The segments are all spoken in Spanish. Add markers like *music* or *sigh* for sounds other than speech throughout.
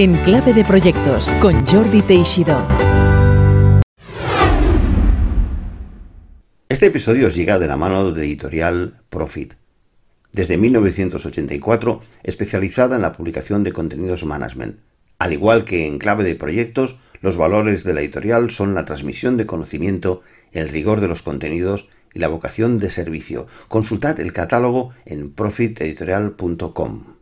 En clave de proyectos con Jordi Teixidó. Este episodio os llega de la mano de editorial Profit. Desde 1984, especializada en la publicación de contenidos management. Al igual que en clave de proyectos, los valores de la editorial son la transmisión de conocimiento, el rigor de los contenidos y la vocación de servicio. Consultad el catálogo en profiteditorial.com.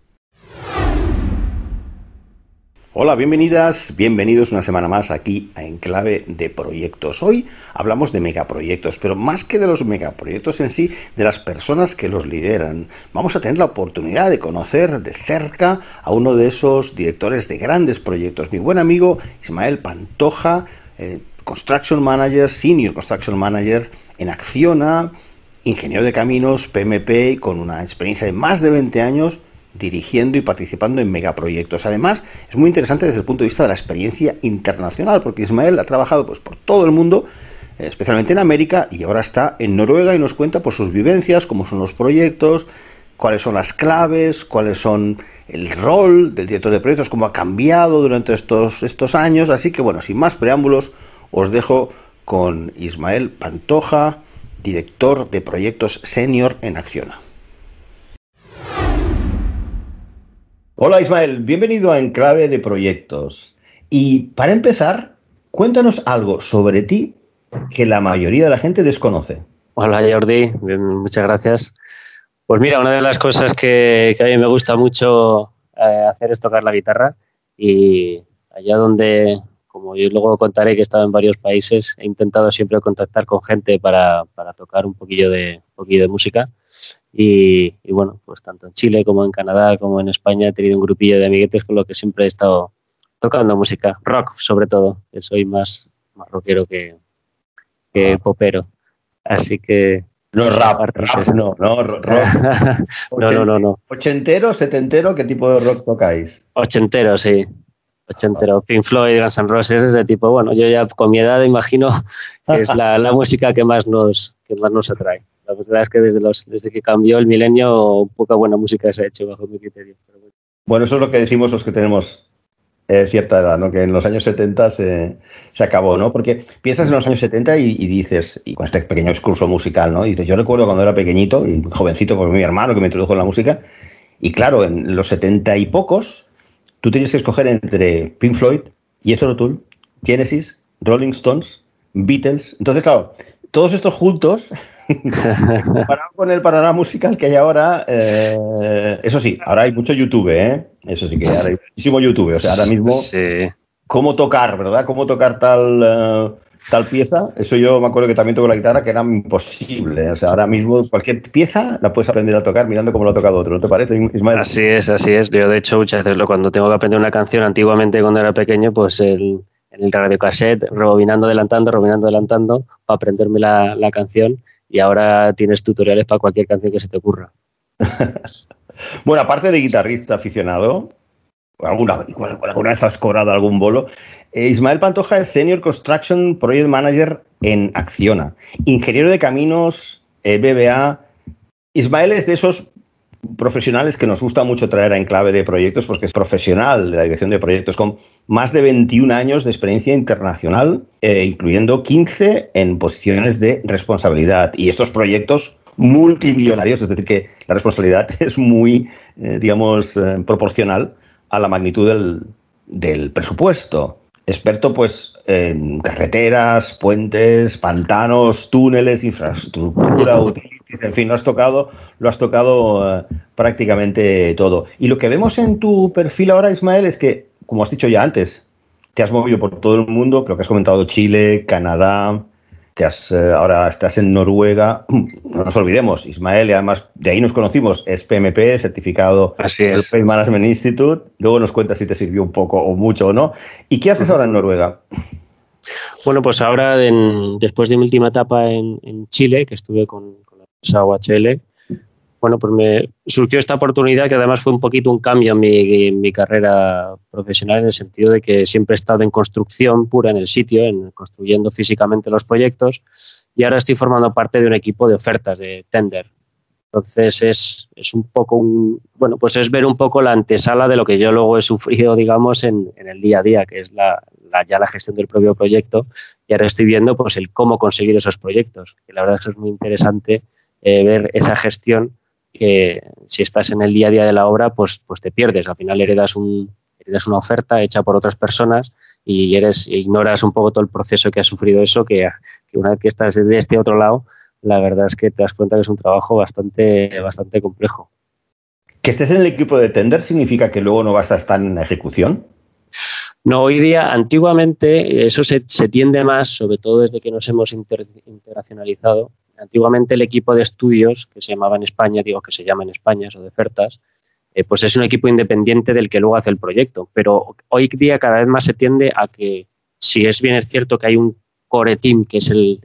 Hola, bienvenidas, bienvenidos una semana más aquí a Enclave de Proyectos. Hoy hablamos de megaproyectos, pero más que de los megaproyectos en sí, de las personas que los lideran. Vamos a tener la oportunidad de conocer de cerca a uno de esos directores de grandes proyectos, mi buen amigo Ismael Pantoja, eh, Construction Manager, Senior Construction Manager en Acciona, ingeniero de caminos, PMP, con una experiencia de más de 20 años dirigiendo y participando en megaproyectos. Además, es muy interesante desde el punto de vista de la experiencia internacional, porque Ismael ha trabajado pues, por todo el mundo, especialmente en América, y ahora está en Noruega y nos cuenta por sus vivencias, cómo son los proyectos, cuáles son las claves, cuáles son el rol del director de proyectos, cómo ha cambiado durante estos, estos años. Así que bueno, sin más preámbulos, os dejo con Ismael Pantoja, director de proyectos senior en Acciona. Hola Ismael, bienvenido a Enclave de Proyectos. Y para empezar, cuéntanos algo sobre ti que la mayoría de la gente desconoce. Hola Jordi, muchas gracias. Pues mira, una de las cosas que, a mí me gusta mucho eh, hacer es tocar la guitarra y allá donde, como yo luego contaré que he estado en varios países, he intentado siempre contactar con gente para, tocar un poquillo de, un poquillo de música y, bueno, pues tanto en Chile como en Canadá como en España he tenido un grupillo de amiguetes con lo que siempre he estado tocando música, rock sobre todo, que soy más, más rockero que, que ah. popero. Así que... No rap, rap no, no, rock. *laughs* no, no, no, no. ¿Ochentero, setentero? ¿Qué tipo de rock tocáis? Ochentero, sí. Ochentero. Pink Floyd, Guns N' Roses, ese tipo. Bueno, yo ya con mi edad imagino que es la, la *laughs* música que más nos, que más nos atrae. La verdad es que desde, los, desde que cambió el milenio, poca buena música se ha hecho bajo mi criterio. bueno. eso es lo que decimos los que tenemos eh, cierta edad, ¿no? Que en los años 70 se, se, acabó, ¿no? Porque piensas en los años 70 y, dices, y con este pequeño excurso musical, ¿no? Y dices, yo recuerdo cuando era pequeñito y jovencito, por mi hermano que me introdujo en la música, y claro, en los 70 y pocos, tú tenías que escoger entre Pink Floyd, Jethro Tull, Genesis, Rolling Stones, Beatles. Entonces, claro, todos estos juntos *laughs* Comparado con el panorama musical que hay ahora, eh, eso sí, ahora hay mucho YouTube, ¿eh? Eso sí que ahora hay muchísimo YouTube. O sea, ahora mismo, cómo tocar, ¿verdad? Cómo tocar tal, eh, tal pieza. Eso yo me acuerdo que también toco la guitarra, que era imposible. O sea, ahora mismo cualquier pieza la puedes aprender a tocar mirando cómo lo ha tocado otro. ¿No te parece, Ismael? Así es, así es. Yo, de hecho, muchas veces cuando tengo que aprender una canción, antiguamente cuando era pequeño, pues el, el radio cassette, rebobinando, adelantando, rebobinando, adelantando, para aprenderme la, la canción y ahora tienes tutoriales para cualquier canción que se te ocurra. *laughs* bueno, aparte de guitarrista aficionado, alguna, alguna vez has cobrado algún bolo, eh, Ismael Pantoja es Senior Construction Project Manager en Acciona, ingeniero de caminos, eh, BBA. Ismael es de esos profesionales que nos gusta mucho traer a Enclave de Proyectos porque es profesional de la dirección de proyectos con más de 21 años de experiencia internacional, eh, incluyendo 15 en posiciones de responsabilidad. Y estos proyectos multimillonarios, es decir, que la responsabilidad *laughs* es muy, eh, digamos, proporcional a la magnitud del, del presupuesto. Experto, pues, en carreteras, puentes, pantanos, túneles, infraestructura, *laughs* en fin, lo has tocado, lo has tocado eh, prácticamente todo. Y lo que vemos en tu perfil ahora, Ismael, es que, como has dicho ya antes, te has movido por todo el mundo, creo que has comentado Chile, Canadá, te has, eh, ahora estás en Noruega. *clears throat* No nos olvidemos, Ismael, y además de ahí nos conocimos, es PMP, certificado del Pay Management Institute. Luego nos cuentas si te sirvió un poco o mucho o no. ¿Y qué haces ahora en Noruega? Bueno, pues ahora, después de mi última etapa en, Chile, que estuve con, UHL, bueno, pues me surgió esta oportunidad que además fue un poquito un cambio en mi, carrera profesional en el sentido de que siempre he estado en construcción pura en el sitio, en construyendo físicamente los proyectos y ahora estoy formando parte de un equipo de ofertas de tender. Entonces es, es, un poco un, bueno, pues es ver un poco la antesala de lo que yo luego he sufrido, digamos, en, el día a día, que es la, ya la gestión del propio proyecto. Y ahora estoy viendo pues el cómo conseguir esos proyectos. Que la verdad es que es muy interesante eh, ver esa gestión que si estás en el día a día de la obra, pues, pues te pierdes. Al final heredas, un, heredas una oferta hecha por otras personas y eres ignoras un poco todo el proceso que ha sufrido eso, que, que una vez que estás de este otro lado, la verdad es que te das cuenta que es un trabajo bastante, bastante complejo. ¿Que estés en el equipo de tender significa que luego no vas a estar en la ejecución? No, hoy día, antiguamente, eso se, se tiende más, sobre todo desde que nos hemos inter, internacionalizado. Antiguamente el equipo de estudios, que se llamaba en España, digo que se llama en España, o de ofertas, eh, pues es un equipo independiente del que luego hace el proyecto. Pero hoy día cada vez más se tiende a que, si es bien cierto que hay un core team, que es el,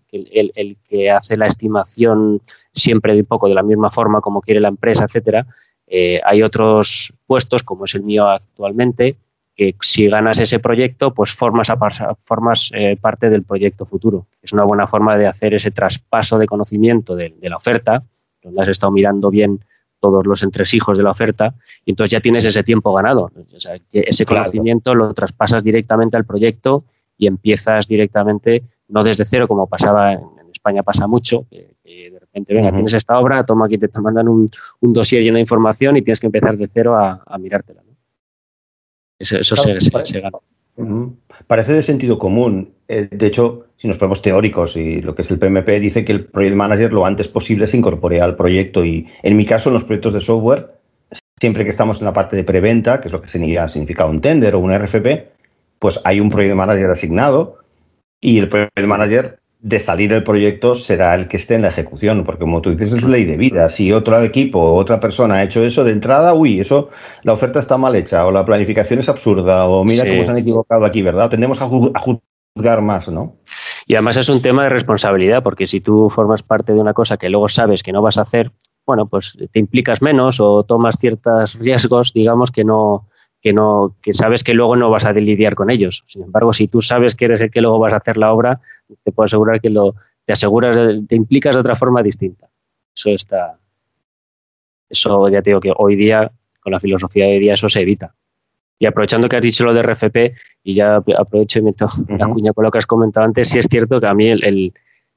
que hace la estimación siempre de poco de la misma forma como quiere la empresa, etcétera. Eh, hay otros puestos, como es el mío actualmente, que si ganas ese proyecto, pues formas, a, formas eh, parte del proyecto futuro. Es una buena forma de hacer ese traspaso de conocimiento de, de, la oferta, donde has estado mirando bien todos los entresijos de la oferta, y entonces ya tienes ese tiempo ganado. O sea, ese conocimiento claro. lo traspasas directamente al proyecto y empiezas directamente, no desde cero, como pasaba en, en España, pasa mucho, que, que de repente, venga, uh -huh. tienes esta obra, toma aquí, te, te mandan un, un, dossier lleno de información y tienes que empezar de cero a, a mirártela. ¿no? Eso, eso claro, se, se, gana. Parece de sentido común. Eh, de hecho, si nos ponemos teóricos y lo que es el PMP, dice que el Project Manager lo antes posible se incorpore al proyecto. Y en mi caso, en los proyectos de software, siempre que estamos en la parte de preventa, que es lo que significa un tender o un RFP, pues hay un project manager asignado y el project manager de salir del proyecto será el que esté en la ejecución, porque como tú dices, es ley de vida. Si otro equipo o otra persona ha hecho eso de entrada, uy, eso, la oferta está mal hecha, o la planificación es absurda, o mira sí. cómo se han equivocado aquí, ¿verdad? Tendemos a, ju a juzgar más, ¿no? Y además es un tema de responsabilidad, porque si tú formas parte de una cosa que luego sabes que no vas a hacer, bueno, pues te implicas menos o tomas ciertos riesgos, digamos, que no, que no que sabes que luego no vas a lidiar con ellos. Sin embargo, si tú sabes que eres el que luego vas a hacer la obra, te puedo asegurar que lo te aseguras te implicas de otra forma distinta. Eso está eso ya te digo que hoy día con la filosofía de hoy día eso se evita. Y aprovechando que has dicho lo de RFP y ya aprovecho y meto uh -huh. la cuña con lo que has comentado antes, sí es cierto que a mí el, el,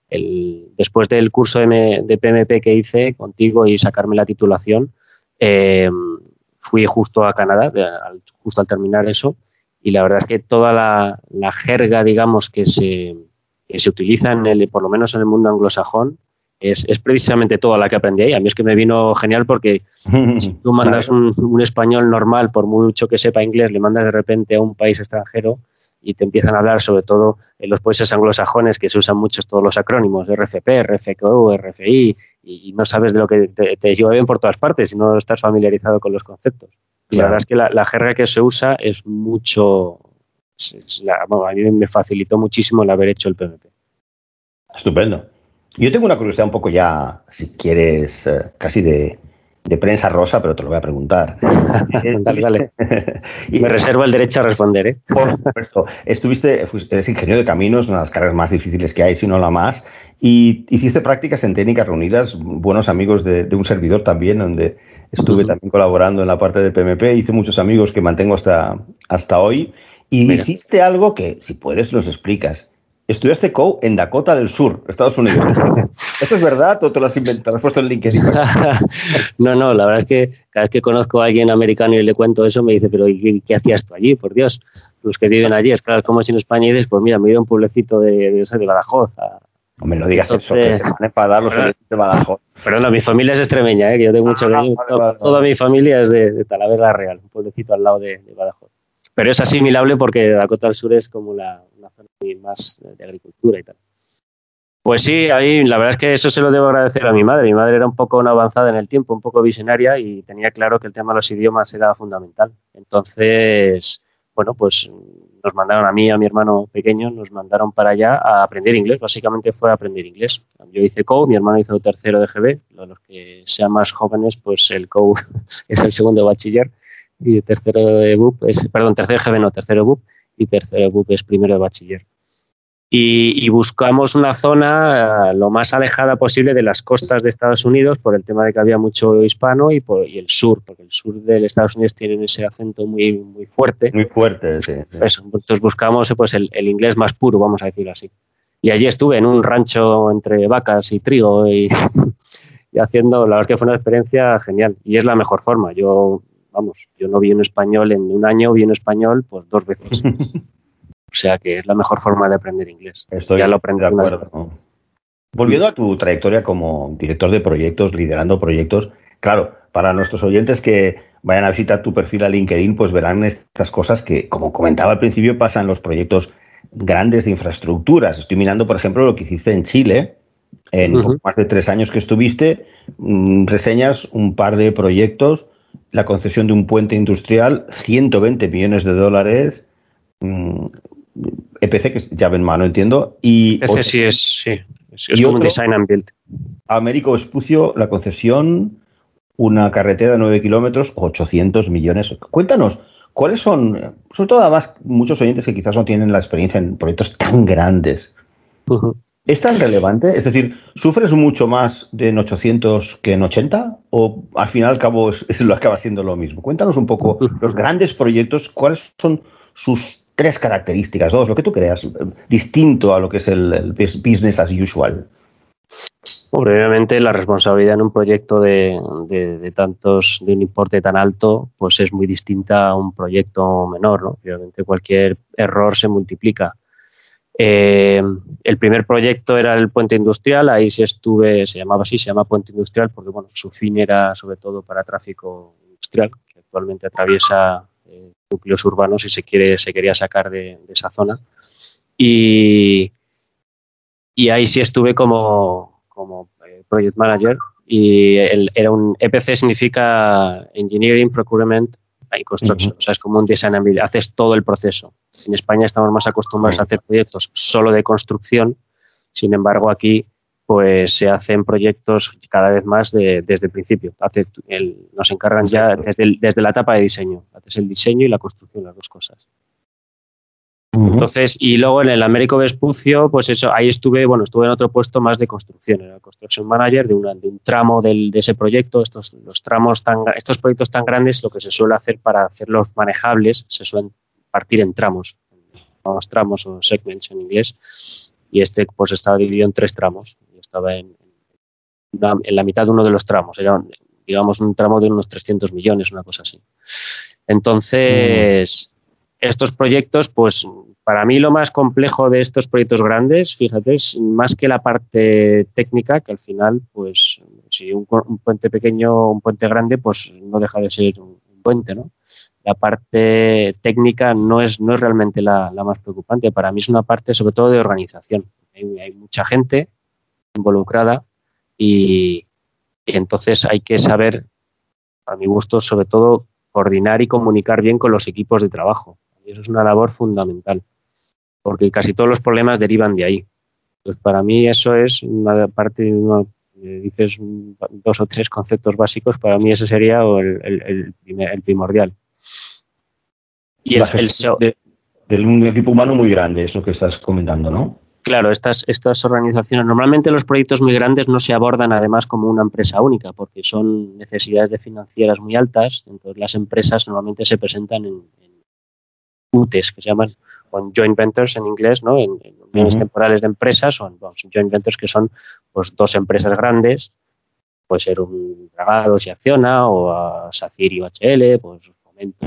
el después del curso de, de, PMP que hice contigo y sacarme la titulación, eh, fui justo a Canadá, justo al terminar eso, y la verdad es que toda la, la jerga, digamos, que se, que se utiliza, en el, por lo menos en el mundo anglosajón, es, es, precisamente toda la que aprendí ahí. A mí es que me vino genial porque *laughs* si tú mandas un, un, español normal, por mucho que sepa inglés, le mandas de repente a un país extranjero y te empiezan a hablar sobre todo en los países anglosajones que se usan muchos todos los acrónimos, RFP, RFQ, RFI, y, no sabes de lo que te, te llueven por todas partes si no estás familiarizado con los conceptos. Y claro. la verdad es que la, la, jerga que se usa es mucho, la, bueno, a mí me facilitó muchísimo el haber hecho el PMP. Estupendo. Yo tengo una curiosidad un poco ya, si quieres, eh, casi de, de, prensa rosa, pero te lo voy a preguntar. *laughs* dale, dale. y, Me reservo el derecho a responder, ¿eh? Por supuesto. Estuviste, eres ingeniero de caminos, una de las carreras más difíciles que hay, si no la más, y hiciste prácticas en técnicas reunidas, buenos amigos de, de un servidor también, donde estuve uh -huh. también colaborando en la parte del PMP, hice muchos amigos que mantengo hasta, hasta hoy, y Mira. hiciste algo que, si puedes, los explicas Estudiaste CO en Dakota del Sur, Estados Unidos. *laughs* ¿Esto es verdad o te lo has inventado? ¿Lo has puesto en LinkedIn? *laughs* no, no, la verdad es que cada vez que conozco a alguien americano y le cuento eso, me dice, pero ¿qué, qué hacías tú allí? Por Dios, los que viven allí. Es claro, como si en España dices, pues mira, me he ido a un pueblecito de, de, de Badajoz. A, no me lo digas Entonces, eso, que se van a enfadar los de Badajoz. Pero no, mi familia es extremeña, ¿eh? que yo tengo mucho ah, cariño. Vale, vale, toda mi familia es de, de, Talavera Real, un pueblecito al lado de Badajoz. Pero es asimilable porque Dakota del Sur es como la, una zona más de agricultura y tal. Pues sí, ahí la verdad es que eso se lo debo agradecer a mi madre. Mi madre era un poco una avanzada en el tiempo, un poco visionaria y tenía claro que el tema de los idiomas era fundamental. Entonces, bueno, pues nos mandaron a mí, a mi hermano pequeño, nos mandaron para allá a aprender inglés. Básicamente fue a aprender inglés. Yo hice CO, mi hermano hizo tercero de GB. Los que sean más jóvenes, pues el CO *laughs* es el segundo bachiller y tercero de BUP es, perdón, tercero de GB no, tercero BUP y tercero BUP es primero de bachiller. y, buscamos una zona eh, lo más alejada posible de las costas de Estados Unidos por el tema de que había mucho hispano y, por, y el sur, porque el sur de Estados Unidos tienen ese acento muy, muy fuerte. Muy fuerte, sí. entonces buscamos pues, el, inglés más puro, vamos a decirlo así. Y allí estuve en un rancho entre vacas y trigo y, *laughs* y haciendo, la verdad que fue una experiencia genial y es la mejor forma. Yo, vamos, yo no vi en español en un año, vi en español pues dos veces. *laughs* O sea que es la mejor forma de aprender inglés. Estoy ya lo aprendí de acuerdo. Volviendo a tu trayectoria como director de proyectos, liderando proyectos, claro, para nuestros oyentes que vayan a visitar tu perfil a LinkedIn, pues verán estas cosas que, como comentaba al principio, pasan los proyectos grandes de infraestructuras. Estoy mirando, por ejemplo, lo que hiciste en Chile, en más de tres años que estuviste, mm, reseñas un par de proyectos, la concesión de un puente industrial, 120 millones de dólares, mm, EPC, que es llave en mano, entiendo. Y EPC sí es, sí, es, como un design and build. Américo Espucio, la concesión, una carretera de 9 kilómetros, 800 millones. Cuéntanos, ¿cuáles son, sobre todo además muchos oyentes que quizás no tienen la experiencia en proyectos tan grandes? ¿Es tan relevante? Es decir, ¿sufres mucho más en 800 que en 80? ¿O al final al cabo es, lo acaba siendo lo mismo? Cuéntanos un poco los *laughs* grandes proyectos, cuáles son sus tres características, dos, lo que tú creas, distinto a lo que es el, business as usual. Obviamente la responsabilidad en un proyecto de, tantos, de un importe tan alto, pues es muy distinta a un proyecto menor, ¿no? Obviamente cualquier error se multiplica. Eh, el primer proyecto era el puente industrial, ahí sí estuve, se llamaba así, se llama puente industrial porque bueno, su fin era sobre todo para tráfico industrial, que actualmente atraviesa núcleos urbanos y se, quiere, se quería sacar de, esa zona. Y, ahí sí estuve como, como eh, project manager y era un EPC significa Engineering, Procurement and Construction, o sea, es como un design and haces todo el proceso. En España estamos más acostumbrados a hacer proyectos solo de construcción, sin embargo aquí pues se hacen proyectos cada vez más desde el principio. Hace nos encargan ya desde, desde, la etapa de diseño. Haces el diseño y la construcción, las dos cosas. Entonces, y luego en el Américo Vespucio, pues eso, ahí estuve, bueno, estuve en otro puesto más de construcción, era construction manager de, una, de un tramo del, de ese proyecto. Estos, los tramos tan, estos proyectos tan grandes, lo que se suele hacer para hacerlos manejables, se suelen partir en tramos, los tramos o segments en inglés, y este pues estaba dividido en tres tramos estaba en, en, la mitad de uno de los tramos, era digamos un tramo de unos 300 millones, una cosa así. Entonces, estos proyectos, pues para mí lo más complejo de estos proyectos grandes, fíjate, es más que la parte técnica, que al final, pues si un, puente pequeño, un puente grande, pues no deja de ser un, puente, ¿no? La parte técnica no es, no es realmente la, más preocupante. Para mí es una parte sobre todo de organización. hay mucha gente, involucrada y, entonces hay que saber, a mi gusto, sobre todo, coordinar y comunicar bien con los equipos de trabajo. Y eso es una labor fundamental, porque casi todos los problemas derivan de ahí. Pues para mí eso es una parte, una, dices dos o tres conceptos básicos, para mí ese sería el, el, primordial. Y el, el, de, un equipo humano muy grande, es lo que estás comentando, ¿no? Claro, estas, estas organizaciones, normalmente los proyectos muy grandes no se abordan además como una empresa única, porque son necesidades de financieras muy altas, entonces las empresas normalmente se presentan en, UTES, que se llaman, en joint ventures en inglés, ¿no? en, uniones temporales de empresas, o en joint ventures que son pues, dos empresas grandes, puede ser un Dragados y Acciona, o a SACIR y UHL, pues Fomento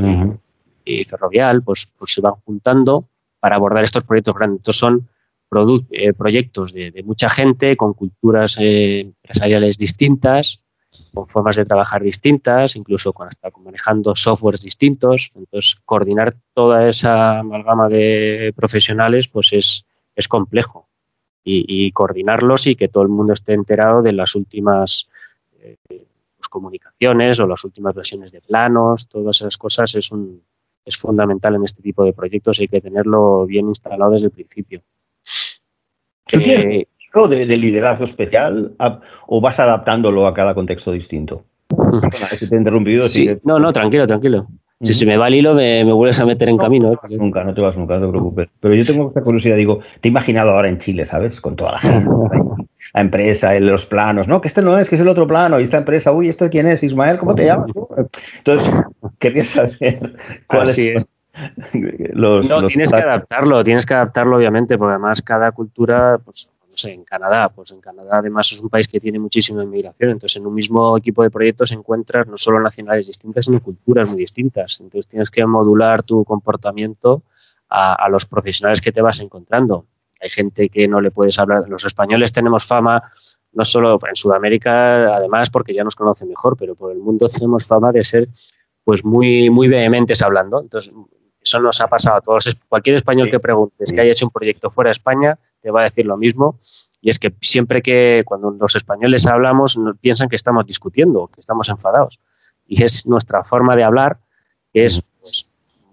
y Ferrovial, pues, pues se van juntando para abordar estos proyectos grandes. Entonces son eh, proyectos de, mucha gente, con culturas eh, empresariales distintas, con formas de trabajar distintas, incluso con hasta manejando softwares distintos. Entonces, coordinar toda esa amalgama de profesionales pues es, es complejo. Y, coordinarlos y que todo el mundo esté enterado de las últimas eh, pues, comunicaciones o las últimas versiones de planos, todas esas cosas es, un, es fundamental en este tipo de proyectos y hay que tenerlo bien instalado desde el principio. Eh, de, de, liderazgo especial o vas adaptándolo a cada contexto distinto? te he interrumpido. Sí. No, no, tranquilo, tranquilo. Si se me va el hilo, me, vuelves a meter en camino. ¿eh? Nunca, no te vas nunca, no te preocupes. Pero yo tengo esta curiosidad, digo, te he imaginado ahora en Chile, ¿sabes? Con toda la gente, la empresa, los planos, no, que este no es, que es el otro plano, y esta empresa, uy, ¿este quién es? Ismael, ¿cómo te llamas? Entonces, quería saber *laughs* cuál es. Los, no, tienes que adaptarlo, tienes que adaptarlo, obviamente, porque además cada cultura, pues en Canadá, pues en Canadá además es un país que tiene muchísima inmigración, entonces en un mismo equipo de proyectos encuentras no solo nacionales distintas, sino culturas muy distintas. Entonces tienes que modular tu comportamiento a, los profesionales que te vas encontrando. Hay gente que no le puedes hablar, los españoles tenemos fama no solo en Sudamérica, además porque ya nos conocen mejor, pero por el mundo *laughs* tenemos fama de ser pues muy, muy vehementes hablando. Entonces, eso nos ha pasado a todos. Cualquier español que preguntes que haya hecho un proyecto fuera de España, te va a decir lo mismo. Y es que siempre que cuando los españoles hablamos, piensan que estamos discutiendo, que estamos enfadados. Y es nuestra forma de hablar, que es pues,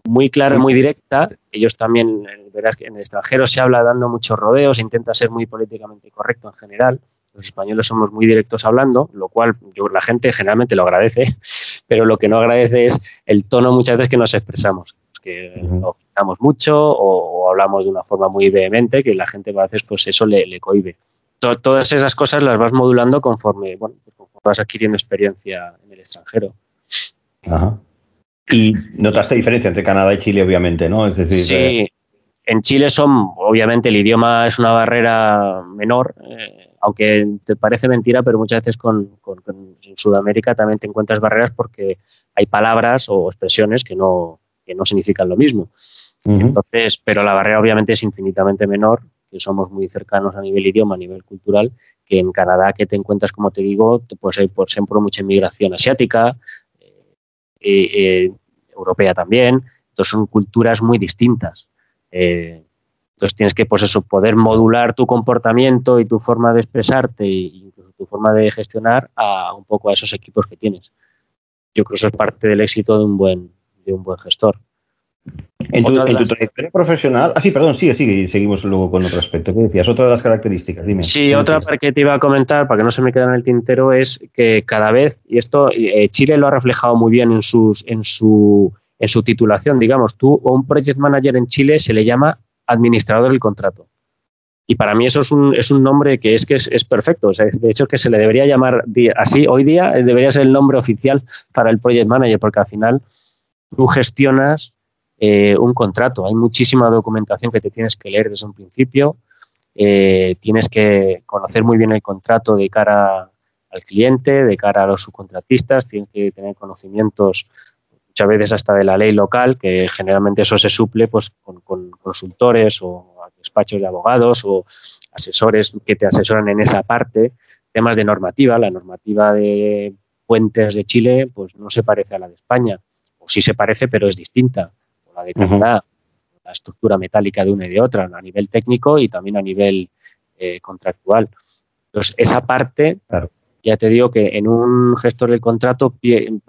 muy clara, muy directa. Ellos también, eh, verás que en el extranjero se habla dando muchos rodeos, intenta ser muy políticamente correcto en general. Los españoles somos muy directos hablando, lo cual yo, la gente generalmente lo agradece, *laughs* pero lo que no agradece es el tono muchas veces que nos expresamos que lo quitamos mucho o, hablamos de una forma muy vehemente que la gente a veces pues eso le, le cohibe. todas esas cosas las vas modulando conforme, bueno, pues conforme vas adquiriendo experiencia en el extranjero. Ajá. Y notaste diferencia entre Canadá y Chile, obviamente, ¿no? Es decir, sí, eh, en Chile son, obviamente, el idioma es una barrera menor, eh, aunque te parece mentira, pero muchas veces con, en Sudamérica también te encuentras barreras porque hay palabras o expresiones que no, que no significan lo mismo. Entonces, pero la barrera obviamente es infinitamente menor, que somos muy cercanos a nivel idioma, a nivel cultural, que en Canadá, que te encuentras, como te digo, pues hay por ejemplo mucha inmigración asiática, eh, eh, europea también, entonces son culturas muy distintas. Eh, entonces tienes que, pues eso, poder modular tu comportamiento y tu forma de expresarte e incluso tu forma de gestionar a un poco a esos equipos que tienes. Yo creo que eso es parte del éxito de un buen, de un buen gestor. En tu, trayectoria profesional, ah, sí, perdón, sigue, sigue, y seguimos luego con otro aspecto. ¿Qué decías? Otra de las características, dime. Sí, otra que te iba a comentar, para que no se me quede en el tintero, es que cada vez, y esto eh, Chile lo ha reflejado muy bien en, sus, en, su, en su titulación, digamos, tú o un project manager en Chile se le llama administrador del contrato. Y para mí eso es un, es un nombre que es que es, perfecto. de hecho, que se le debería llamar así hoy día, es, debería ser el nombre oficial para el project manager, porque al final tú gestionas eh, un contrato. Hay muchísima documentación que te tienes que leer desde un principio. Eh, tienes que conocer muy bien el contrato de cara al cliente, de cara a los subcontratistas. Tienes que tener conocimientos muchas veces hasta de la ley local, que generalmente eso se suple pues, con, con consultores o despachos de abogados o asesores que te asesoran en esa parte. Temas de normativa. La normativa de puentes de Chile pues no se parece a la de España o sí se parece, pero es distinta. la de Canadá, la estructura metálica de una y de otra, a nivel técnico y también a nivel eh, contractual. Entonces, esa parte, ya te digo que en un gestor del contrato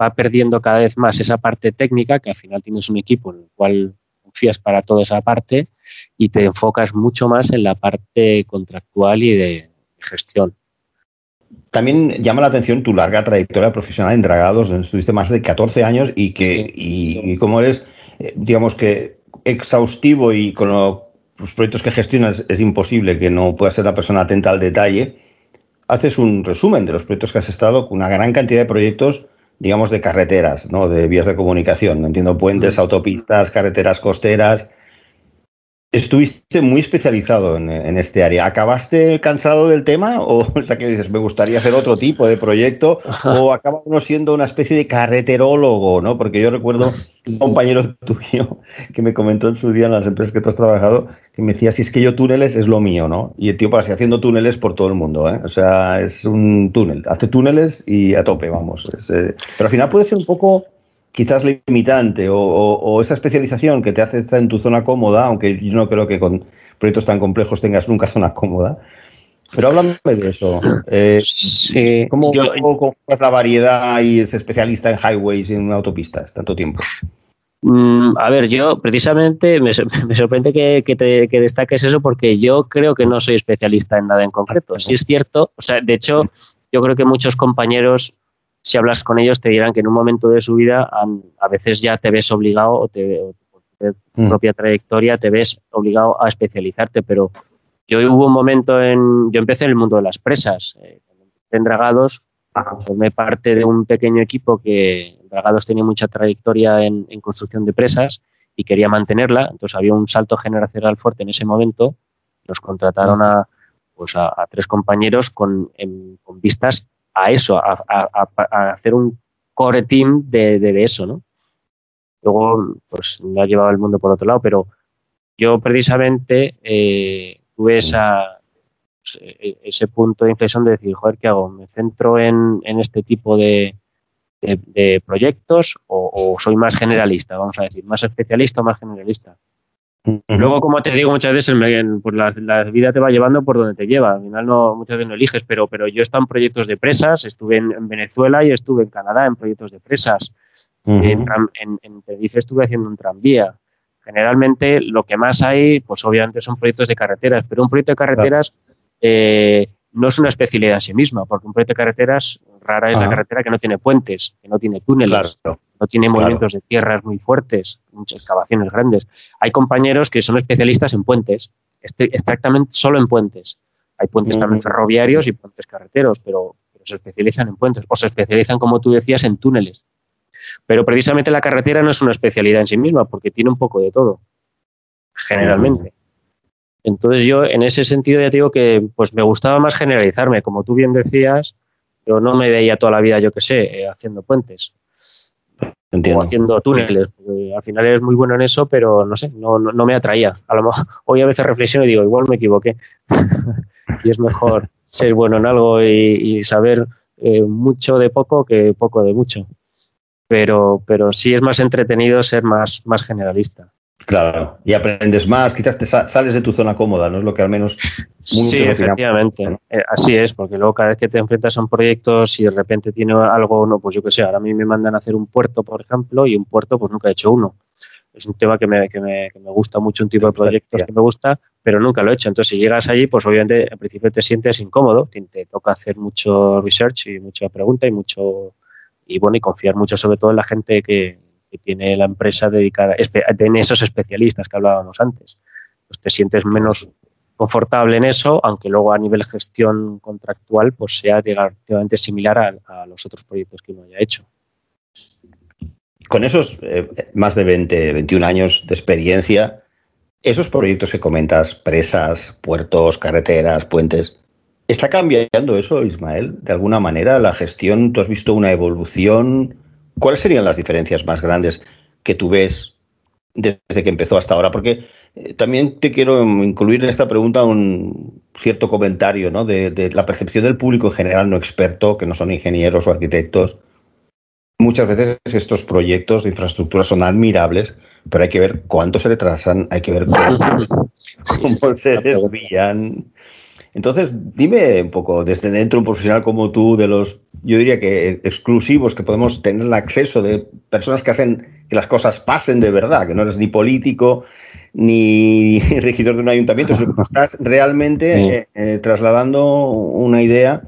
va perdiendo cada vez más esa parte técnica, que al final tienes un equipo en el cual confías para toda esa parte y te enfocas mucho más en la parte contractual y de gestión. También llama la atención tu larga trayectoria profesional en Dragados, donde estuviste más de 14 años y que, y, como eres, eh, digamos que exhaustivo y con los proyectos que gestionas es imposible que no puedas ser una persona atenta al detalle, haces un resumen de los proyectos que has estado con una gran cantidad de proyectos, digamos, de carreteras, ¿no? De vías de comunicación. Entiendo puentes, autopistas, carreteras costeras, Estuviste muy especializado en, este área. ¿Acabaste cansado del tema? *laughs* O, o, sea, que dices, me gustaría hacer otro tipo de proyecto? ¿O acaba uno siendo una especie de carreterólogo? ¿no? Porque yo recuerdo un compañero *laughs* tuyo que me comentó en su día en las empresas que tú has trabajado, que me decía, si es que yo túneles es lo mío, ¿no? Y el tío pasa haciendo túneles por todo el mundo, ¿eh? O sea, es un túnel. Hace túneles y a tope, vamos. Eh, pero al final puede ser un poco quizás limitante o, esa especialización que te hace estar en tu zona cómoda, aunque yo no creo que con proyectos tan complejos tengas nunca zona cómoda. Pero háblame de eso. Eh, ¿cómo, es la variedad y es especialista en highways y en autopistas tanto tiempo? Mm, a ver, yo precisamente me, *laughs* sorprende que, te, que, destaques eso porque yo creo que no soy especialista en nada en concreto. Si es cierto, o sea, de hecho, yo creo que muchos compañeros si hablas con ellos te dirán que en un momento de su vida a veces ya te ves obligado o, te, por tu mm. propia trayectoria te ves obligado a especializarte, pero yo hubo un momento en, yo empecé en el mundo de las presas, eh, en Dragados, formé parte de un pequeño equipo que Dragados tenía mucha trayectoria en, construcción de presas y quería mantenerla, entonces había un salto generacional fuerte en ese momento, nos contrataron a, pues a, tres compañeros con, con, vistas a eso, a, hacer un core team de, de, eso, ¿no? Luego, pues me ha llevado el mundo por otro lado, pero yo precisamente eh, tuve esa, pues, e, e, ese punto de inflexión de decir, joder, ¿qué hago? ¿Me centro en, este tipo de, proyectos o, soy más generalista? Vamos a decir, más especialista o más generalista. Luego, como te digo muchas veces, pues la, vida te va llevando por donde te lleva. Al final no, muchas veces no eliges, pero, pero yo he estado en proyectos de presas, estuve en, Venezuela y estuve en Canadá en proyectos de presas. En, en, estuve haciendo un tranvía. Generalmente lo que más hay, pues obviamente son proyectos de carreteras, pero un proyecto de carreteras eh, no es una especialidad en sí misma, porque un proyecto de carreteras rara es la carretera que no tiene puentes, que no tiene túneles, no tiene movimientos de tierras muy fuertes, muchas excavaciones grandes. Hay compañeros que son especialistas en puentes, exactamente solo en puentes. Hay puentes también ferroviarios y puentes carreteros, pero, se especializan en puentes o se especializan, como tú decías, en túneles. Pero precisamente la carretera no es una especialidad en sí misma, porque tiene un poco de todo, generalmente. Entonces yo en ese sentido ya digo que pues me gustaba más generalizarme, como tú bien decías, yo no me veía toda la vida, yo que sé, eh, haciendo puentes o haciendo túneles. Al final eres muy bueno en eso, pero no sé, no, no, me atraía. A lo mejor *laughs* hoy a veces reflexiono y digo, igual me equivoqué. *laughs* y es mejor ser bueno en algo y, saber eh, mucho de poco que poco de mucho. Pero, pero sí es más entretenido ser más, más generalista. Claro, y aprendes más, quizás te sales de tu zona cómoda, ¿no? Es lo que al menos Sí, efectivamente, eh, así es, porque luego cada vez que te enfrentas a un proyecto, si de repente tiene algo, no, pues yo qué sé, ahora a mí me mandan a hacer un puerto, por ejemplo, y un puerto pues nunca he hecho uno. Es un tema que me, que me, que me gusta mucho, un tipo de proyectos que me gusta, pero nunca lo he hecho. Entonces, si llegas allí, pues obviamente al principio te sientes incómodo, te, te toca hacer mucho research y mucha pregunta y mucho, y bueno, y confiar mucho sobre todo en la gente que, tiene la empresa dedicada, tiene esos especialistas que hablábamos antes. Pues te sientes menos confortable en eso, aunque luego a nivel gestión contractual pues sea relativamente similar a, los otros proyectos que uno haya hecho. Con esos eh, más de 20, 21 años de experiencia, esos proyectos que comentas, presas, puertos, carreteras, puentes, ¿está cambiando eso, Ismael? De alguna manera, la gestión, ¿tú has visto una evolución? ¿Cuáles serían las diferencias más grandes que tú ves desde que empezó hasta ahora? Porque eh, también te quiero incluir en esta pregunta un cierto comentario ¿no? de, la percepción del público en general no experto, que no son ingenieros o arquitectos. Muchas veces estos proyectos de infraestructura son admirables, pero hay que ver cuánto se retrasan, hay que ver *laughs* cómo se desvían. Entonces, dime un poco, desde dentro, un profesional como tú, de los, yo diría que exclusivos que podemos tener el acceso de personas que hacen que las cosas pasen de verdad, que no eres ni político ni *laughs* regidor de un ayuntamiento, sino que estás *laughs* realmente eh, eh, trasladando una idea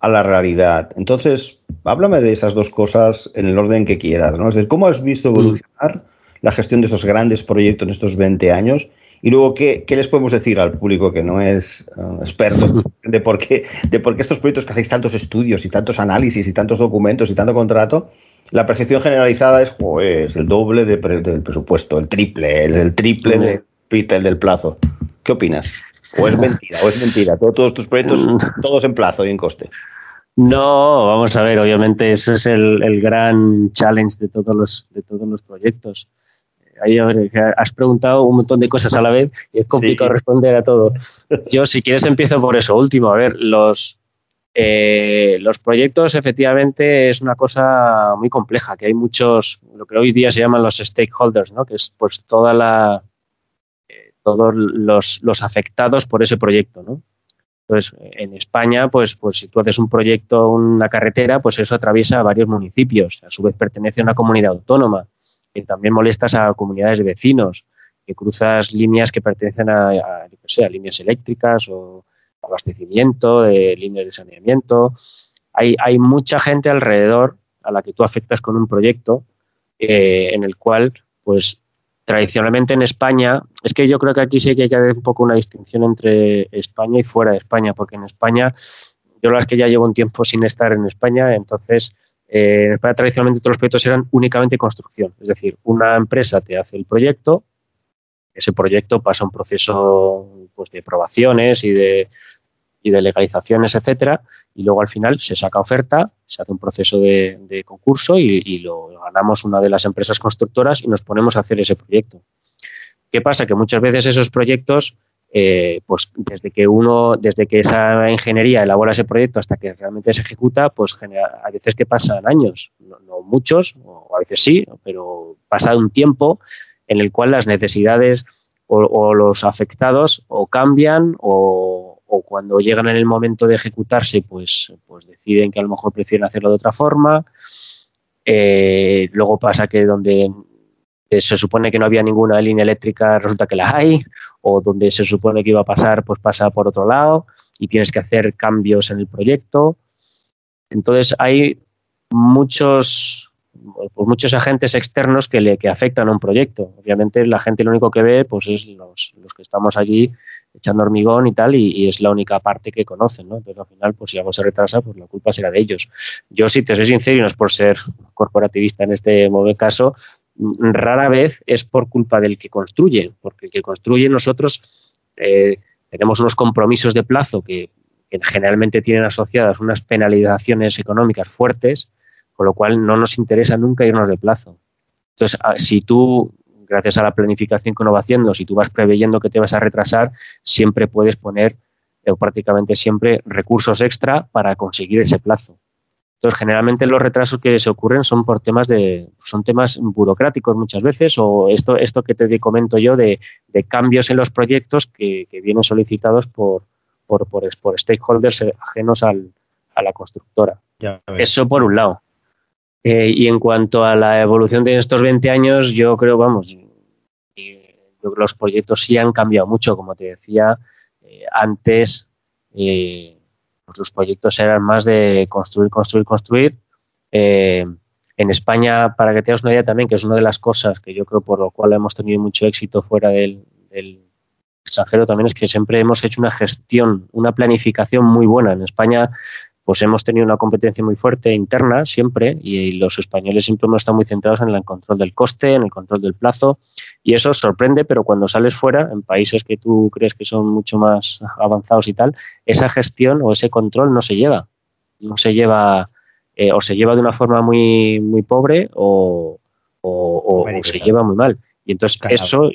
a la realidad. Entonces, háblame de esas dos cosas en el orden que quieras, ¿no? Es decir, ¿cómo has visto mm. evolucionar la gestión de esos grandes proyectos en estos 20 años? Y luego, ¿qué, les podemos decir al público que no es uh, experto *laughs* de por, qué, de por qué estos proyectos que hacéis tantos estudios y tantos análisis y tantos documentos y tanto contrato, la percepción generalizada es pues, el doble del presupuesto, el triple, el, triple de del, del plazo? ¿Qué opinas? ¿O es mentira? ¿O es mentira? Todos, tus proyectos, *laughs* todos en plazo y en coste. No, vamos a ver, obviamente eso es el, el gran challenge de todos los, de todos los proyectos ahí has preguntado un montón de cosas a la vez y es complicado responder a todo. Yo, si quieres, empiezo por eso último. A ver, los, eh, los proyectos efectivamente es una cosa muy compleja, que hay muchos, lo que hoy día se llaman los stakeholders, ¿no? que es pues toda la, eh, todos los, los, afectados por ese proyecto. ¿no? Entonces, en España, pues, pues si tú haces un proyecto, una carretera, pues eso atraviesa varios municipios, a su vez pertenece a una comunidad autónoma que también molestas a comunidades de vecinos, que cruzas líneas que pertenecen a, líneas eléctricas o abastecimiento, de líneas de saneamiento. Hay, hay mucha gente alrededor a la que tú afectas con un proyecto eh, en el cual, pues, tradicionalmente en España, es que yo creo que aquí sí que hay que hacer un poco una distinción entre España y fuera de España, porque en España, yo la verdad es que ya llevo un tiempo sin estar en España, entonces eh, en España tradicionalmente todos los proyectos eran únicamente construcción, es decir, una empresa te hace el proyecto, ese proyecto pasa un proceso pues, de aprobaciones y de, y de legalizaciones, etcétera, y luego al final se saca oferta, se hace un proceso de, concurso y, lo ganamos una de las empresas constructoras y nos ponemos a hacer ese proyecto. ¿Qué pasa? Que muchas veces esos proyectos, eh, pues desde que uno, desde que esa ingeniería elabora ese proyecto hasta que realmente se ejecuta, pues a veces que pasan años, no, muchos, o a veces sí, pero pasa un tiempo en el cual las necesidades o, los afectados o cambian o, cuando llegan en el momento de ejecutarse, pues, pues deciden que a lo mejor prefieren hacerlo de otra forma. Eh, luego pasa que donde se supone que no había ninguna línea eléctrica, resulta que la hay, o donde se supone que iba a pasar, pues pasa por otro lado y tienes que hacer cambios en el proyecto. Entonces hay muchos por muchos agentes externos que le que afectan a un proyecto. Obviamente la gente lo único que ve pues es los, los que estamos allí echando hormigón y tal y, es la única parte que conocen, ¿no? Entonces al final pues si algo se retrasa pues la culpa será de ellos. Yo si te soy sincero y no es por ser corporativista en este caso, rara vez es por culpa del que construye, porque el que construye nosotros eh, tenemos unos compromisos de plazo que, generalmente tienen asociadas unas penalizaciones económicas fuertes con lo cual no nos interesa nunca irnos de plazo. Entonces, ah, si tú, gracias a la planificación que uno va haciendo, si tú vas preveyendo que te vas a retrasar, siempre puedes poner, eh, o prácticamente siempre, recursos extra para conseguir ese plazo. Entonces, generalmente los retrasos que se ocurren son por temas de, son temas burocráticos muchas veces, o esto, esto que te comento yo de, cambios en los proyectos que, vienen solicitados por, por, por, stakeholders ajenos al, a la constructora. Eso por un lado. Eh, y en cuanto a la evolución de estos 20 años, yo creo, vamos, los proyectos sí han cambiado mucho, como te decía, eh, antes eh, los proyectos eran más de construir, construir, construir. en España, para que tengas una idea también, que es una de las cosas que yo creo por lo cual hemos tenido mucho éxito fuera del, del extranjero, también es que siempre hemos hecho una gestión, una planificación muy buena. En España pues hemos tenido una competencia muy fuerte interna siempre y los españoles siempre hemos estado muy centrados en el control del coste, en el control del plazo y eso sorprende, pero cuando sales fuera, en países que tú crees que son mucho más avanzados y tal, esa gestión o ese control no se lleva, no se lleva eh, o se lleva de una forma muy, muy pobre o, se lleva muy mal. Y entonces eso...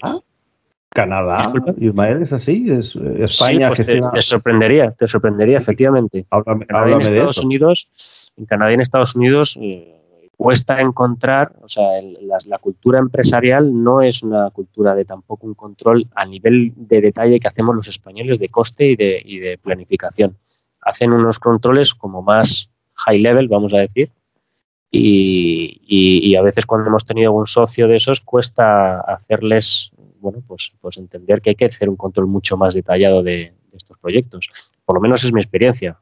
Canadá, Ismael, es así, es España. Sí, pues te, sorprendería, te sorprendería, efectivamente. en Canadá en Estados Unidos, en Canadá y en Estados Unidos eh, cuesta encontrar, o sea, la, cultura empresarial no es una cultura de tampoco un control a nivel de detalle que hacemos los españoles de coste y de, y de planificación. Hacen unos controles como más high level, vamos a decir, y, y, a veces cuando hemos tenido un socio de esos cuesta hacerles bueno, pues, pues entender que hay que hacer un control mucho más detallado de, estos proyectos. Por lo menos es mi experiencia.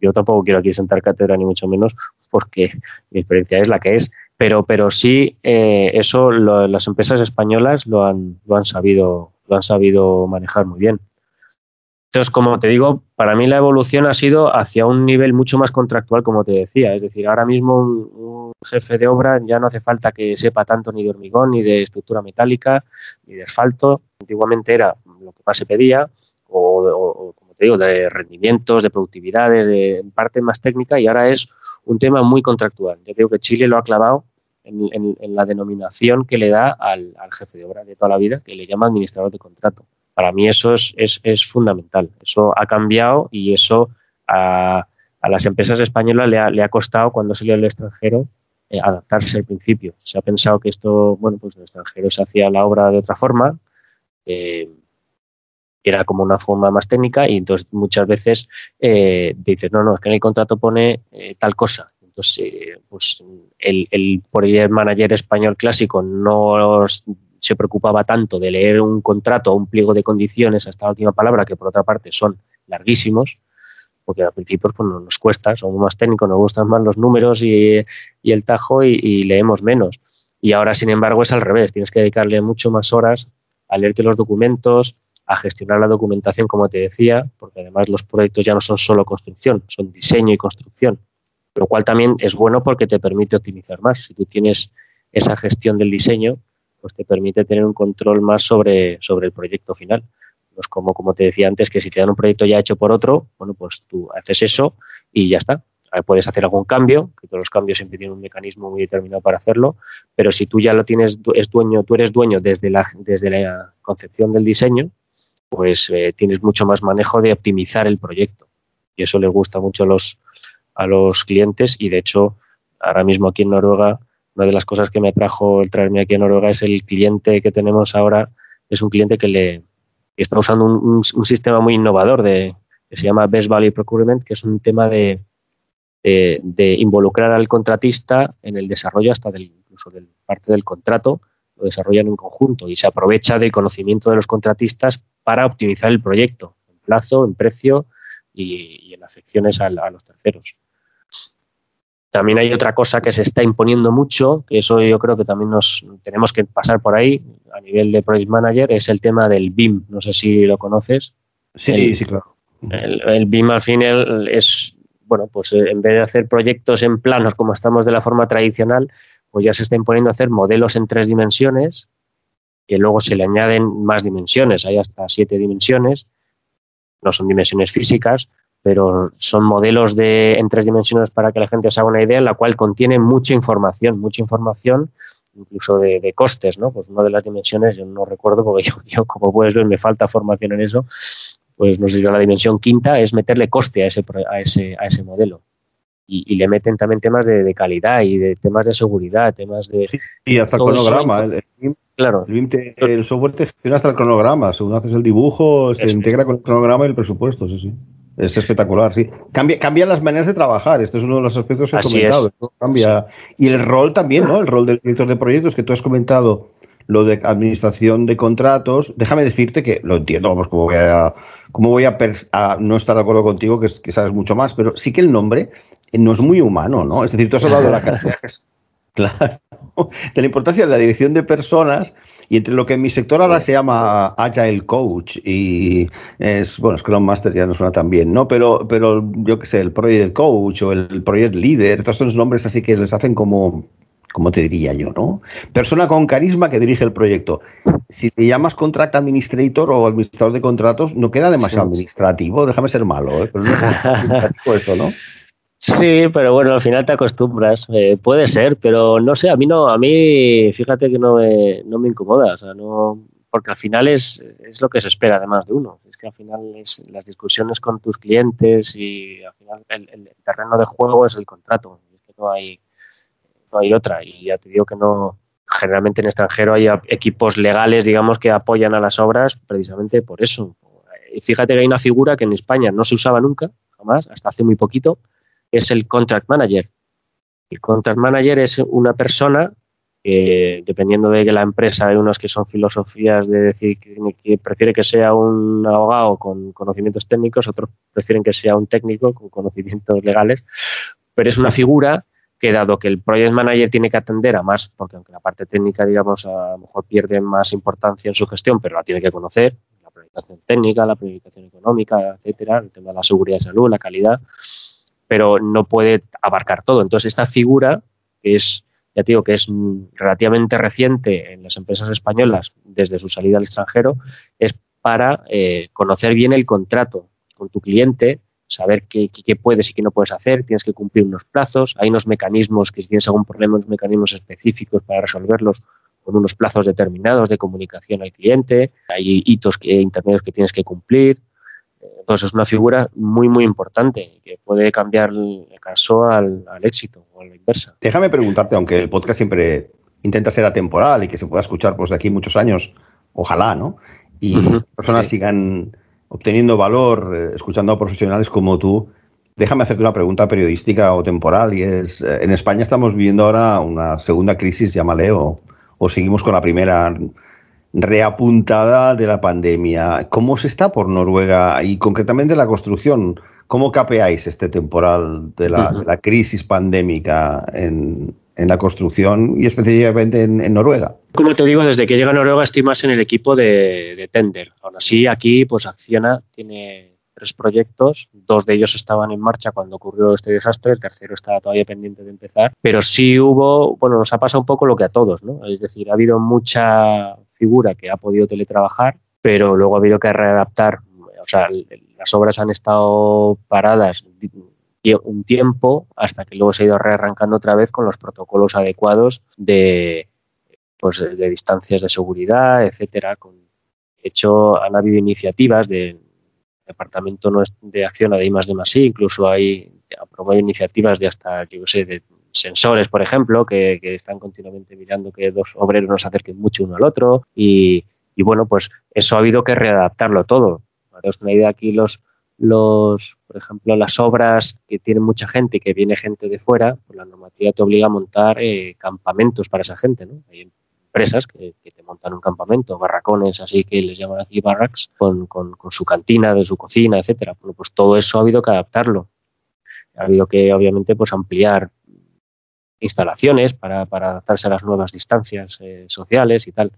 Yo tampoco quiero aquí sentar cátedra ni mucho menos porque mi experiencia es la que es, pero, pero sí eh, eso las empresas españolas lo han, lo han sabido lo han sabido manejar muy bien. Entonces, como te digo, para mí la evolución ha sido hacia un nivel mucho más contractual, como te decía. Es decir, ahora mismo un, jefe de obra ya no hace falta que sepa tanto ni de hormigón, ni de estructura metálica, ni de asfalto. Antiguamente era lo que más se pedía, o, como te digo, de rendimientos, de productividad, de, parte más técnica, y ahora es un tema muy contractual. Yo creo que Chile lo ha clavado en, la denominación que le da al jefe de obra de toda la vida, que le llama administrador de contrato para mí eso es, es, fundamental. Eso ha cambiado y eso a, las empresas españolas le ha, le ha costado cuando salió al extranjero eh, adaptarse al principio. Se ha pensado que esto, bueno, pues el extranjero se hacía la obra de otra forma, eh, era como una forma más técnica y entonces muchas veces eh, dices, no, no, es que en el contrato pone eh, tal cosa. Entonces, pues el, el manager español clásico no se preocupaba tanto de leer un contrato o un pliego de condiciones hasta la última palabra, que por otra parte son larguísimos, porque al principio pues, nos cuesta, somos más técnicos, nos gustan más los números y, el tajo y, leemos menos. Y ahora, sin embargo, es al revés, tienes que dedicarle mucho más horas a leerte los documentos, a gestionar la documentación, como te decía, porque además los proyectos ya no son solo construcción, son diseño y construcción, lo cual también es bueno porque te permite optimizar más. Si tú tienes esa gestión del diseño, pues te permite tener un control más sobre, sobre el proyecto final. No es como, como te decía antes, que si te dan un proyecto ya hecho por otro, bueno, pues tú haces eso y ya está. Puedes hacer algún cambio, que todos los cambios siempre tienen un mecanismo muy determinado para hacerlo, pero si tú ya lo tienes, es dueño, tú eres dueño desde la, desde la concepción del diseño, pues eh, tienes mucho más manejo de optimizar el proyecto. Y eso les gusta mucho los, a los clientes y de hecho ahora mismo aquí en Noruega una de las cosas que me trajo el traerme aquí a Noruega es el cliente que tenemos ahora, es un cliente que le está usando un, sistema muy innovador de, que se llama Best Value Procurement, que es un tema de, involucrar al contratista en el desarrollo hasta del, incluso del parte del contrato, lo desarrollan en conjunto y se aprovecha del conocimiento de los contratistas para optimizar el proyecto en plazo, en precio y, en afecciones a los terceros. También hay otra cosa que se está imponiendo mucho, que eso yo creo que también nos tenemos que pasar por ahí a nivel de Project Manager, es el tema del BIM. No sé si lo conoces. Sí, sí, claro. El, BIM al final es, bueno, pues eh, en vez de hacer proyectos en planos como estamos de la forma tradicional, pues ya se está imponiendo hacer modelos en tres dimensiones y luego se le añaden más dimensiones, hay hasta siete dimensiones, no son dimensiones físicas, pero son modelos de, en tres dimensiones para que la gente se haga una idea, en la cual contiene mucha información, mucha información incluso de, costes, ¿no? Pues una de las dimensiones, yo no recuerdo, porque *laughs* yo, como puedes ver, me falta formación en eso, pues no sé si la dimensión quinta es meterle coste a ese, a ese, a ese modelo. Y, le meten también temas de, calidad y de temas de seguridad, temas de... Sí, y hasta el cronograma. El, claro. El, software te gestiona hasta el cronograma. Según haces el dibujo, se integra con el cronograma y el presupuesto, sí, sí. Es espectacular, sí. Cambia, cambian las maneras de trabajar. Este es uno de los aspectos que he comentado. Cambia. Y el rol también, ¿no? El rol del director de proyectos que tú has comentado, lo de administración de contratos. Déjame decirte que lo entiendo, vamos, como voy a, cómo voy a, no estar de acuerdo contigo, que, que, sabes mucho más, pero sí que el nombre no es muy humano, ¿no? Es decir, tú has hablado de la *laughs* cantidad. claro. De la importancia de la dirección de personas y entre lo que en mi sector ahora se llama Agile Coach y es, bueno, Scrum Master ya no suena tan bien, ¿no? Pero, pero yo qué sé, el Project Coach o el Project Leader, todos esos nombres así que les hacen como, como te diría yo, ¿no? Persona con carisma que dirige el proyecto. Si te llamas Contract Administrator o administrador de contratos, no queda demasiado administrativo, déjame ser malo, ¿eh? Pero no es administrativo esto, ¿no? Sí, pero bueno, al final te acostumbras. Eh, puede ser, pero no sé, a mí no, a mí fíjate que no me, no me incomoda, o sea, no, porque al final es, es lo que se espera además de uno. Es que al final es las discusiones con tus clientes y al final el, terreno de juego es el contrato. Es que no hay, no hay otra. Y ya te digo que no, generalmente en extranjero hay equipos legales, digamos, que apoyan a las obras precisamente por eso. Y fíjate que hay una figura que en España no se usaba nunca, jamás, hasta hace muy poquito, es el contract manager. El contract manager es una persona que, dependiendo de que la empresa, hay unos que son filosofías de decir que, prefiere que sea un abogado con conocimientos técnicos, otros prefieren que sea un técnico con conocimientos legales, pero es una figura que dado que el project manager tiene que atender a más, porque aunque la parte técnica, digamos, a lo mejor pierde más importancia en su gestión, pero la tiene que conocer, la planificación técnica, la planificación económica, etcétera, el tema de la seguridad de salud, la calidad, pero no puede abarcar todo. Entonces, esta figura, que es, ya digo, que es relativamente reciente en las empresas españolas desde su salida al extranjero, es para eh, conocer bien el contrato con tu cliente, saber qué, qué, puedes y qué no puedes hacer, tienes que cumplir unos plazos, hay unos mecanismos que si tienes algún problema, unos mecanismos específicos para resolverlos con unos plazos determinados de comunicación al cliente, hay hitos que, intermedios que tienes que cumplir, entonces es una figura muy, muy importante que puede cambiar el caso al, éxito o a la inversa. Déjame preguntarte, aunque el podcast siempre intenta ser atemporal y que se pueda escuchar pues, de aquí muchos años, ojalá, ¿no? Y personas sigan obteniendo valor eh, escuchando a profesionales como tú. Déjame hacerte una pregunta periodística o temporal y es, eh, en España estamos viviendo ahora una segunda crisis, llámale, o, o seguimos con la primera reapuntada de la pandemia. ¿Cómo se está por Noruega y concretamente la construcción? ¿Cómo capeáis este temporal de la, crisis pandémica en, la construcción y específicamente en, Noruega? Como te digo, desde que llega a Noruega estoy más en el equipo de, de Tender. Aún así, aquí pues Acciona tiene tres proyectos, dos de ellos estaban en marcha cuando ocurrió este desastre, el tercero estaba todavía pendiente de empezar, pero sí hubo, bueno, nos ha pasado un poco lo que a todos, ¿no? Es decir, ha habido mucha figura que ha podido teletrabajar, pero luego ha habido que readaptar, o sea, las obras han estado paradas un tiempo hasta que luego se ha ido rearrancando otra vez con los protocolos adecuados de, pues, de distancias de seguridad, etcétera. Con, de hecho, han habido iniciativas del Departamento de Acción de I de incluso hay aprobado iniciativas de hasta, yo sé, de sensores, por ejemplo, que, están continuamente mirando que dos obreros no se acerquen mucho uno al otro y, bueno, pues eso ha habido que readaptarlo todo. Para una idea, aquí los, los, por ejemplo, las obras que tienen mucha gente y que viene gente de fuera, pues la normativa te obliga a montar eh, campamentos para esa gente, ¿no? Hay empresas que, te montan un campamento, barracones, así que les llaman aquí barracks, con, con, su cantina, de su cocina, etcétera. Bueno, pues todo eso ha habido que adaptarlo. Ha habido que, obviamente, pues ampliar instalaciones para, para adaptarse a las nuevas distancias eh, sociales y tal.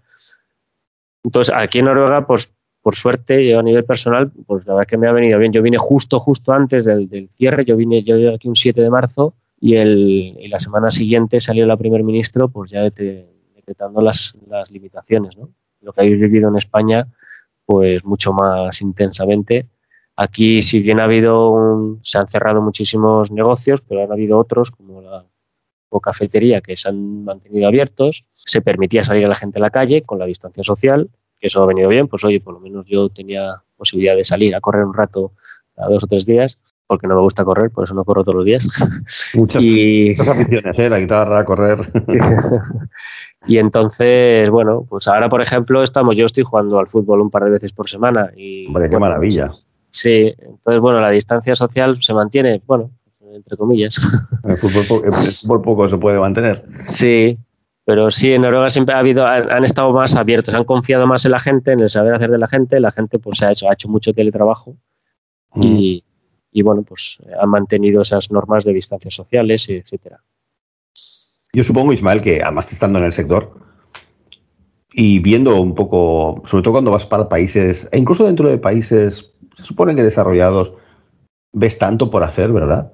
Entonces, aquí en Noruega, pues por suerte, yo a nivel personal, pues la verdad que me ha venido bien. Yo vine justo, justo antes del, cierre, yo vine, yo aquí un 7 de marzo y, el, la semana siguiente salió la primer ministro, pues ya decretando las, las limitaciones, ¿no? Lo que habéis vivido en España, pues mucho más intensamente. Aquí, si bien ha habido se han cerrado muchísimos negocios, pero han habido otros, como la o cafetería que se han mantenido abiertos, se permitía salir a la gente a la calle con la distancia social, que eso ha venido bien, pues oye, por lo menos yo tenía posibilidad de salir a correr un rato a dos o tres días, porque no me gusta correr, por eso no corro todos los días. *laughs* Muchas, y... aficiones, ¿eh? la guitarra, correr. *laughs* y entonces, bueno, pues ahora, por ejemplo, estamos, yo estoy jugando al fútbol un par de veces por semana. Y, Hombre, qué maravilla. Sí, entonces, bueno, la distancia social se mantiene, bueno, entre comillas. *laughs* El fútbol, poco se puede mantener. Sí, pero sí, en Noruega siempre ha habido, han, estado más abiertos, han confiado más en la gente, en el saber hacer de la gente, la gente pues se ha hecho, ha hecho mucho teletrabajo y, y, bueno, pues han mantenido esas normas de distancias sociales, etcétera. Yo supongo, Ismael, que además estando en el sector y viendo un poco, sobre todo cuando vas para países, e incluso dentro de países, se supone que desarrollados, ves tanto por hacer, ¿verdad?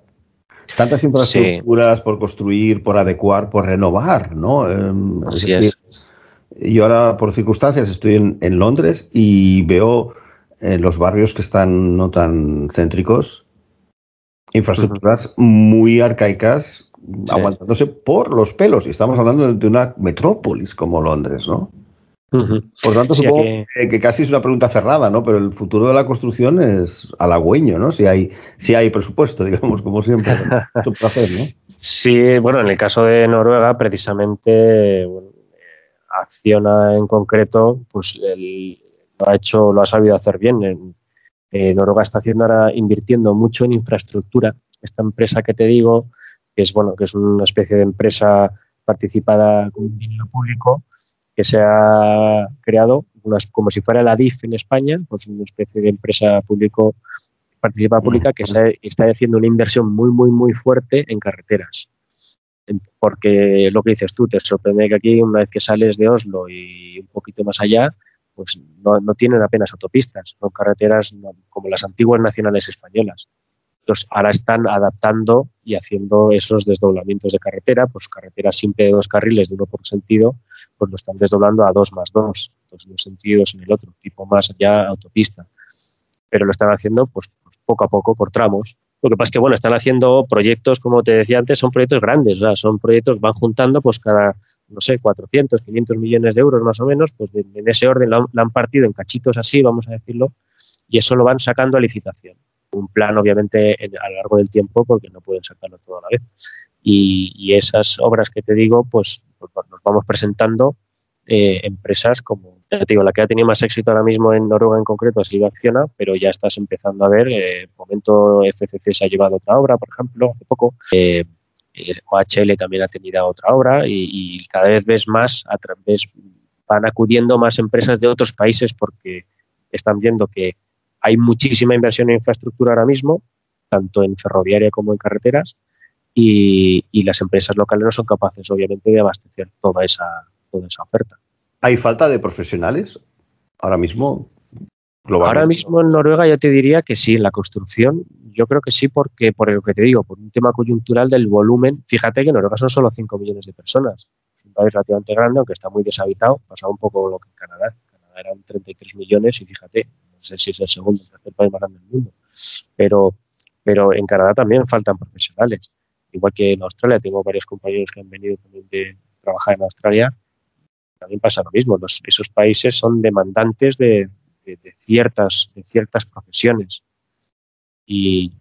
Tantas infraestructuras por construir, por adecuar, por renovar, ¿no? Em, Así es. Yo ahora, por circunstancias, estoy en, Londres y veo en eh, los barrios que están no tan céntricos infraestructuras muy arcaicas aguantándose por los pelos. Y estamos hablando de una metrópolis como Londres, ¿no? Por tanto, supongo que... casi es una pregunta cerrada, ¿no? Pero el futuro de la construcción es halagüeño, ¿no? Si hay, si hay presupuesto, *laughs* digamos, como siempre. es un placer, ¿no? Sí, bueno, en el caso de Noruega, precisamente, bueno, Acciona en concreto, pues lo ha hecho, lo ha sabido hacer bien. Noruega está haciendo ahora invirtiendo mucho en infraestructura. Esta empresa que te digo, que es bueno, que es una especie de empresa participada con dinero público, que se ha creado como si fuera la DIF en España, pues una especie de empresa público participada pública que está haciendo una inversión muy, muy, muy fuerte en carreteras. Porque lo que dices tú, te sorprende que aquí, una vez que sales de Oslo y un poquito más allá, pues no, no tienen apenas autopistas, son carreteras como las antiguas nacionales españolas. Entonces, ahora están adaptando y haciendo esos desdoblamientos de carretera, pues carreteras siempre de dos carriles, de uno por sentido, pues lo están desdoblando a dos más dos, dos dos en el otro, tipo más allá autopista. Pero lo están haciendo pues, pues, poco a poco, por tramos. Lo que pasa es que, bueno, están haciendo proyectos, como te decía antes, son proyectos grandes, son proyectos, van juntando pues cada, no sé, 400, 500 millones de euros más o menos, pues en ese orden lo han, partido en cachitos así, vamos a decirlo, y eso lo van sacando a licitación. Un plan, obviamente, a lo largo del tiempo, porque no pueden sacarlo todo a la vez. Y, esas obras que te digo, pues, pues, nos vamos presentando eh, empresas como, te digo, la que ha tenido más éxito ahora mismo en Noruega en concreto ha sido Acciona, pero ya estás empezando a ver, eh, en momento FCC se ha llevado otra obra, por ejemplo, hace poco. Eh, OHL también ha tenido otra obra y, y, cada vez ves más, a través, van acudiendo más empresas de otros países porque están viendo que hay muchísima inversión en infraestructura ahora mismo, tanto en ferroviaria como en carreteras, y, las empresas locales no son capaces, obviamente, de abastecer toda esa, toda esa oferta. ¿Hay falta de profesionales ahora mismo? Ahora mismo en Noruega yo te diría que sí, en la construcción yo creo que sí porque, por lo que te digo, por un tema coyuntural del volumen, fíjate que Noruega son solo 5 millones de personas, es un país relativamente grande, aunque está muy deshabitado, pasaba un poco lo que en Canadá, en Canadá eran 33 millones y fíjate, no sé si es el segundo o tercer país más grande del mundo, pero, pero en Canadá también faltan profesionales igual que en Australia, tengo varios compañeros que han venido también de trabajar en Australia, también pasa lo mismo. esos países son demandantes de, ciertas, de ciertas profesiones. Y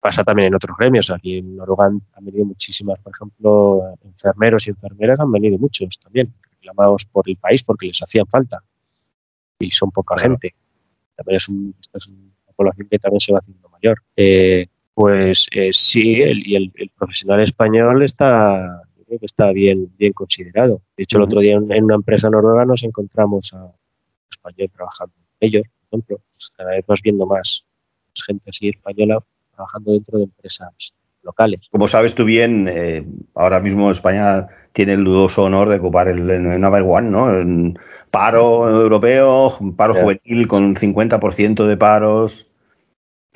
pasa también en otros gremios. Aquí en Noruega han, venido muchísimas, por ejemplo, enfermeros y enfermeras han venido muchos también, reclamados por el país porque les hacían falta. Y son poca gente. También es, esta es una población que también se va haciendo mayor. Eh, pues eh, sí, y el, profesional español está, creo que está bien, bien considerado. De hecho, el otro día en, una empresa noruega nos encontramos a un español trabajando ellos, por ejemplo, pues cada vez vas viendo más, gente así española trabajando dentro de empresas locales. Como sabes tú bien, eh, ahora mismo España tiene el dudoso honor de ocupar el, el number one, ¿no? En paro europeo, paro juvenil con 50% de paros,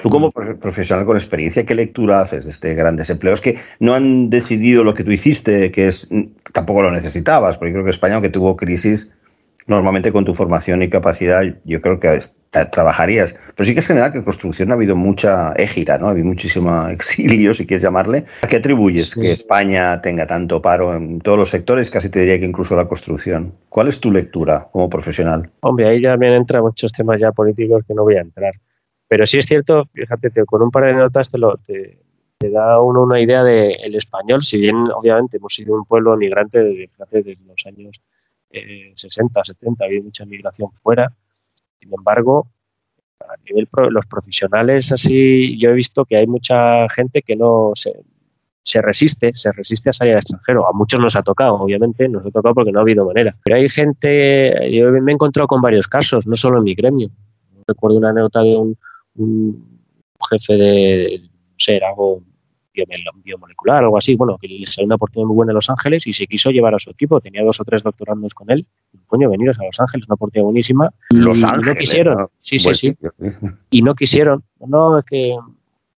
Tú como profesional con experiencia, ¿qué lectura haces de este gran desempleo? Es que no han decidido lo que tú hiciste, que es tampoco lo necesitabas, porque creo que España, aunque tuvo crisis, normalmente con tu formación y capacidad, yo creo que trabajarías. Pero sí que es general que en construcción ha habido mucha égira, ¿no? Ha habido muchísimo *laughs* exilio, si quieres llamarle. ¿A qué atribuyes que España tenga tanto paro en todos los sectores? Casi te diría que incluso la construcción. ¿Cuál es tu lectura como profesional? Hombre, ahí ya me entran muchos temas ya políticos que no voy a entrar. Pero sí es cierto, fíjate, con un par de notas te, lo, te, da uno una idea del español, si bien obviamente hemos sido un pueblo migrante desde, los años 60, eh, 70, ha habido mucha migración fuera. Sin embargo, a nivel los profesionales así, yo he visto que hay mucha gente que no se, se resiste, se resiste a salir al extranjero. A muchos nos ha tocado, obviamente, nos ha tocado porque no ha habido manera. Pero hay gente, yo me he encontrado con varios casos, no solo en mi gremio. Recuerdo una anécdota de un, un jefe de, ser algo biomolecular, algo así, bueno, que le salió una oportunidad muy buena en Los Ángeles y se quiso llevar a su equipo, tenía dos o tres doctorandos con él, coño, veniros a Los Ángeles, una oportunidad buenísima, Los Ángeles, no quisieron, sí, sí, sí, y no quisieron, no, es que,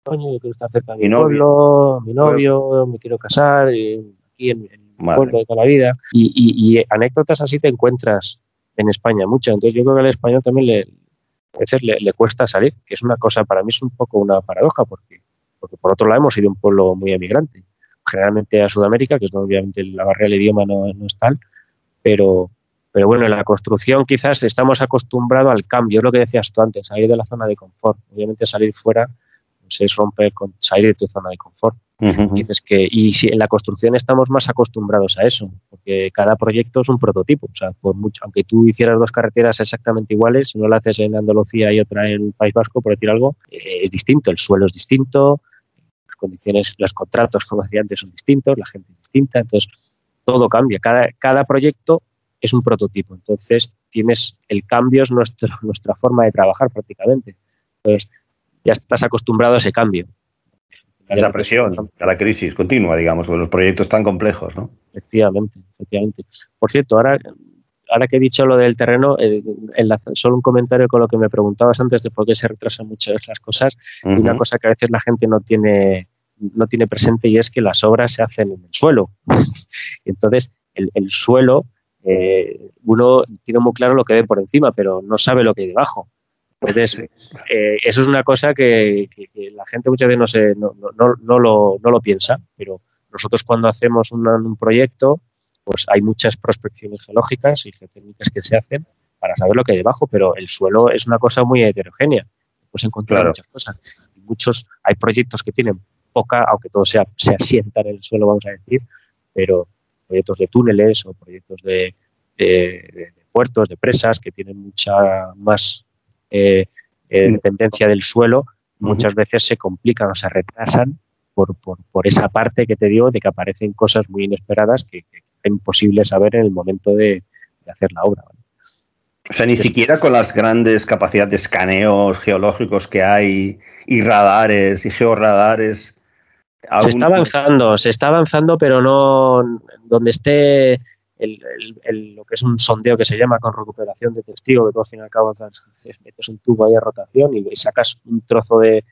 coño, yo quiero estar cerca de mi, pueblo, mi novio, me quiero casar, aquí en, mi pueblo de toda la vida, y, y, anécdotas así te encuentras en España mucho, entonces yo creo que al español también le, a veces le, cuesta salir, que es una cosa, para mí es un poco una paradoja, porque, porque por otro lado hemos sido un pueblo muy emigrante, generalmente a Sudamérica, que es donde obviamente la barrera del idioma no, es tal, pero, pero bueno, en la construcción quizás estamos acostumbrados al cambio, es lo que decías tú antes, salir de la zona de confort, obviamente salir fuera pues es romper, con, salir de tu zona de confort. Y que, y si en la construcción estamos más acostumbrados a eso, porque cada proyecto es un prototipo. O sea, por mucho, aunque tú hicieras dos carreteras exactamente iguales, si no la haces en Andalucía y otra en País Vasco, por decir algo, eh, es distinto. El suelo es distinto, las condiciones, los contratos, como decía antes, son distintos, la gente es distinta. Entonces, todo cambia. Cada, cada proyecto es un prototipo. Entonces, tienes el cambio es nuestra, *laughs* nuestra forma de trabajar prácticamente. Entonces, ya estás acostumbrado a ese cambio esa presión, a la crisis continua, digamos, con los proyectos tan complejos, ¿no? Efectivamente, efectivamente. Por cierto, ahora, ahora que he dicho lo del terreno, eh, solo un comentario con lo que me preguntabas antes de por qué se retrasan muchas las cosas. Y una cosa que a veces la gente no tiene, no tiene presente y es que las obras se hacen en el suelo. *laughs* Entonces, el, suelo, eh, uno tiene muy claro lo que ve por encima, pero no sabe lo que hay debajo. Entonces, eh, eso es una cosa que, la gente muchas veces no, se, no, no, no, lo, no lo piensa, pero nosotros cuando hacemos un, proyecto, pues hay muchas prospecciones geológicas y geotécnicas que se hacen para saber lo que hay debajo, pero el suelo es una cosa muy heterogénea. Puedes encontrar muchas cosas. Muchos, hay proyectos que tienen poca, aunque todo sea, se asienta en el suelo, vamos a decir, pero proyectos de túneles o proyectos de, de puertos, de presas, que tienen mucha más eh, eh, dependencia del suelo, muchas veces se complican o se retrasan por, por, esa parte que te digo de que aparecen cosas muy inesperadas que, es imposible saber en el momento de, hacer la obra. O sea, ni siquiera con las grandes capacidades de escaneos geológicos que hay y radares y georradares. Se está avanzando, se está avanzando, pero no donde esté lo que es un sondeo que se llama con recuperación de testigo, que tú al fin y al cabo metes un tubo ahí a rotación y, sacas un trozo de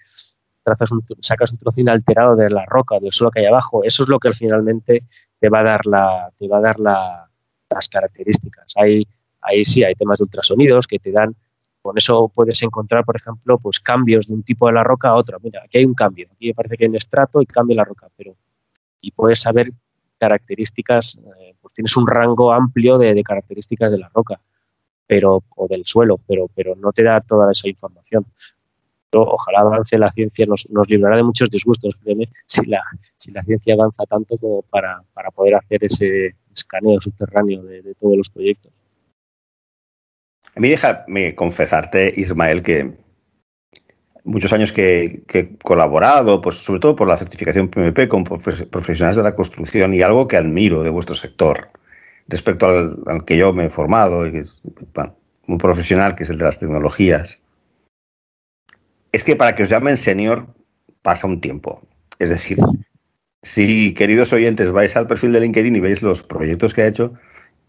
sacas un trozo inalterado de la roca, del suelo que hay abajo. Eso es lo que finalmente te va a dar la, te va a dar las características. Hay, ahí sí hay temas de ultrasonidos que te dan con eso puedes encontrar, por ejemplo, pues cambios de un tipo de la roca a otro. Mira, aquí hay un cambio, aquí parece que hay un estrato y cambia la roca, pero y puedes saber características, eh, pues tienes un rango amplio de, características de la roca pero o del suelo, pero, pero no te da toda esa información. ojalá avance la ciencia, nos, nos librará de muchos disgustos, créeme, *laughs* si la, si la ciencia avanza tanto como para, para poder hacer ese escaneo subterráneo de todos los proyectos. A mí déjame confesarte, Ismael, que muchos años que, he colaborado, pues sobre todo por la certificación PMP con profesionales de la construcción y algo que admiro de vuestro sector respecto al, que yo me he formado, y que es un profesional que es el de las tecnologías, es que para que os llamen senior pasa un tiempo. Es decir, si queridos oyentes vais al perfil de LinkedIn y veis los proyectos que ha hecho,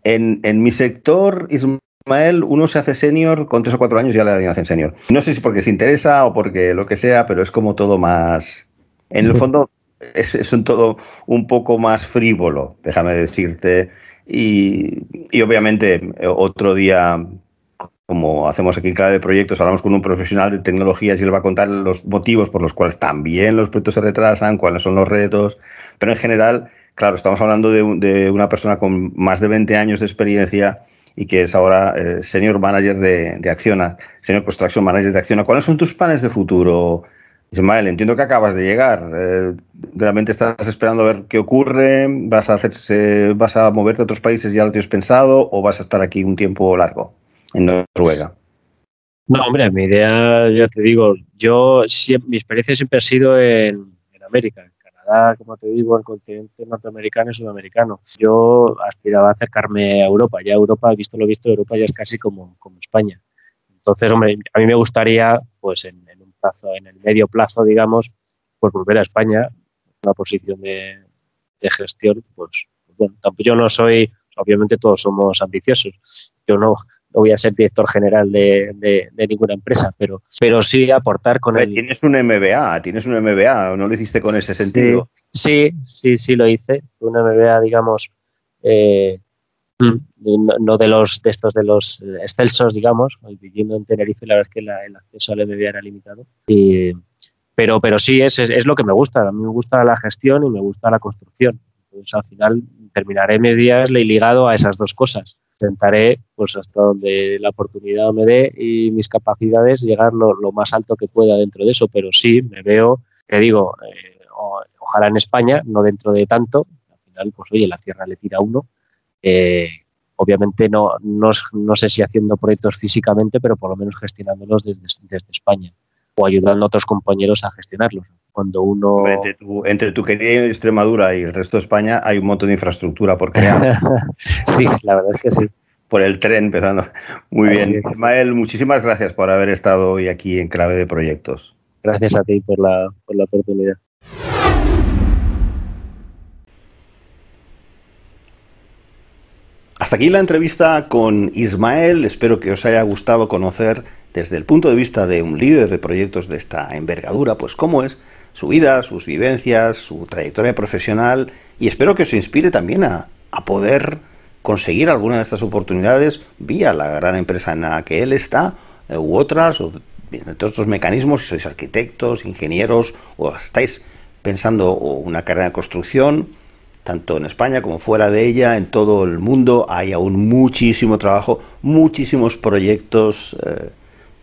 en, en mi sector, Ismael, uno se hace senior, con tres o cuatro años ya le hacen senior. No sé si porque se interesa o porque lo que sea, pero es como todo más. En el fondo, es, un todo un poco más frívolo, déjame decirte. Y, obviamente, otro día, como hacemos aquí en Clave de Proyectos, hablamos con un profesional de tecnologías y él va a contar los motivos por los cuales también los proyectos se retrasan, cuáles son los retos. Pero en general, claro, estamos hablando de, de una persona con más de 20 años de experiencia y que es ahora eh, Senior Manager de, de, Acciona, Senior Construction Manager de Acciona. ¿Cuáles son tus planes de futuro, Ismael? Entiendo que acabas de llegar. Eh, ¿Realmente estás esperando a ver qué ocurre? ¿Vas a, hacerse, ¿Vas a moverte a otros países? ¿Ya lo tienes pensado? ¿O vas a estar aquí un tiempo largo en Noruega? No, hombre, mi idea, ya te digo, yo mi experiencia siempre ha sido en América, como te digo, el continente norteamericano y sudamericano. Yo aspiraba a acercarme a Europa. Ya Europa, visto lo visto, Europa ya es casi como, como España. Entonces, hombre, a mí me gustaría, pues en, un plazo, en el medio plazo, digamos, pues volver a España, una posición de, gestión, pues, yo no soy, obviamente todos somos ambiciosos. Yo no, no voy a ser director general de, ninguna empresa, pero, pero sí aportar con el... Tienes un MBA, tienes un MBA, ¿no lo hiciste con ese sentido? Sí, sí, sí, lo hice. Un MBA, digamos, eh, no, de los de estos de los excelsos, digamos, viviendo en Tenerife, la verdad es que el acceso al MBA era limitado. Y, pero, pero sí, es, es, lo que me gusta. A mí me gusta la gestión y me gusta la construcción. Entonces, al final, terminaré mis días ligado a esas dos cosas intentaré, pues hasta donde la oportunidad me dé y mis capacidades, llegar lo, más alto que pueda dentro de eso. Pero sí, me veo, te digo, eh, ojalá en España, no dentro de tanto. Al final, pues oye, la tierra le tira a uno. Eh, obviamente no, no, sé si haciendo proyectos físicamente, pero por lo menos gestionándolos desde, desde España o ayudando a otros compañeros a gestionarlos. Cuando uno... Entre tu, entre tu querida Extremadura y el resto de España hay un montón de infraestructura por crear. *laughs* sí, la verdad es que sí. Por el tren empezando. Muy bien. Ismael, muchísimas gracias por haber estado hoy aquí en Clave de Proyectos. Gracias a ti por la, por la oportunidad. Hasta aquí la entrevista con Ismael. Espero que os haya gustado conocer desde el punto de vista de un líder de proyectos de esta envergadura, pues cómo es su vida, sus vivencias, su trayectoria profesional y espero que os inspire también a, poder conseguir alguna de estas oportunidades vía la gran empresa en la que él está eh, u otras, o entre otros mecanismos, si sois arquitectos, ingenieros o estáis pensando una carrera de construcción, tanto en España como fuera de ella, en todo el mundo hay aún muchísimo trabajo, muchísimos proyectos. Eh,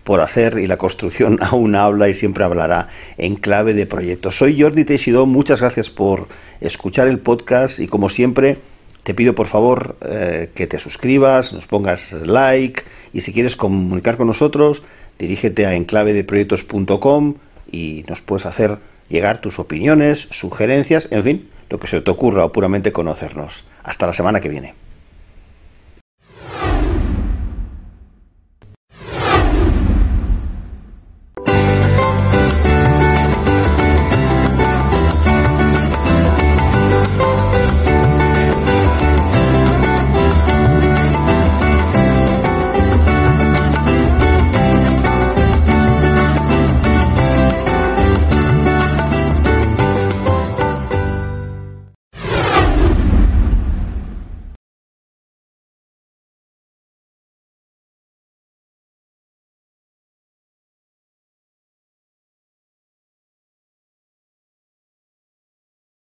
por hacer y la construcción *laughs* aún habla y siempre hablará en clave de proyectos. Soy Jordi Teixidó, muchas gracias por escuchar el podcast y como siempre te pido por favor eh, que te suscribas, nos pongas like y si quieres comunicar con nosotros dirígete a enclavedeproyectos.com y nos puedes hacer llegar tus opiniones, sugerencias, en fin, lo que se te ocurra o puramente conocernos. Hasta la semana que viene.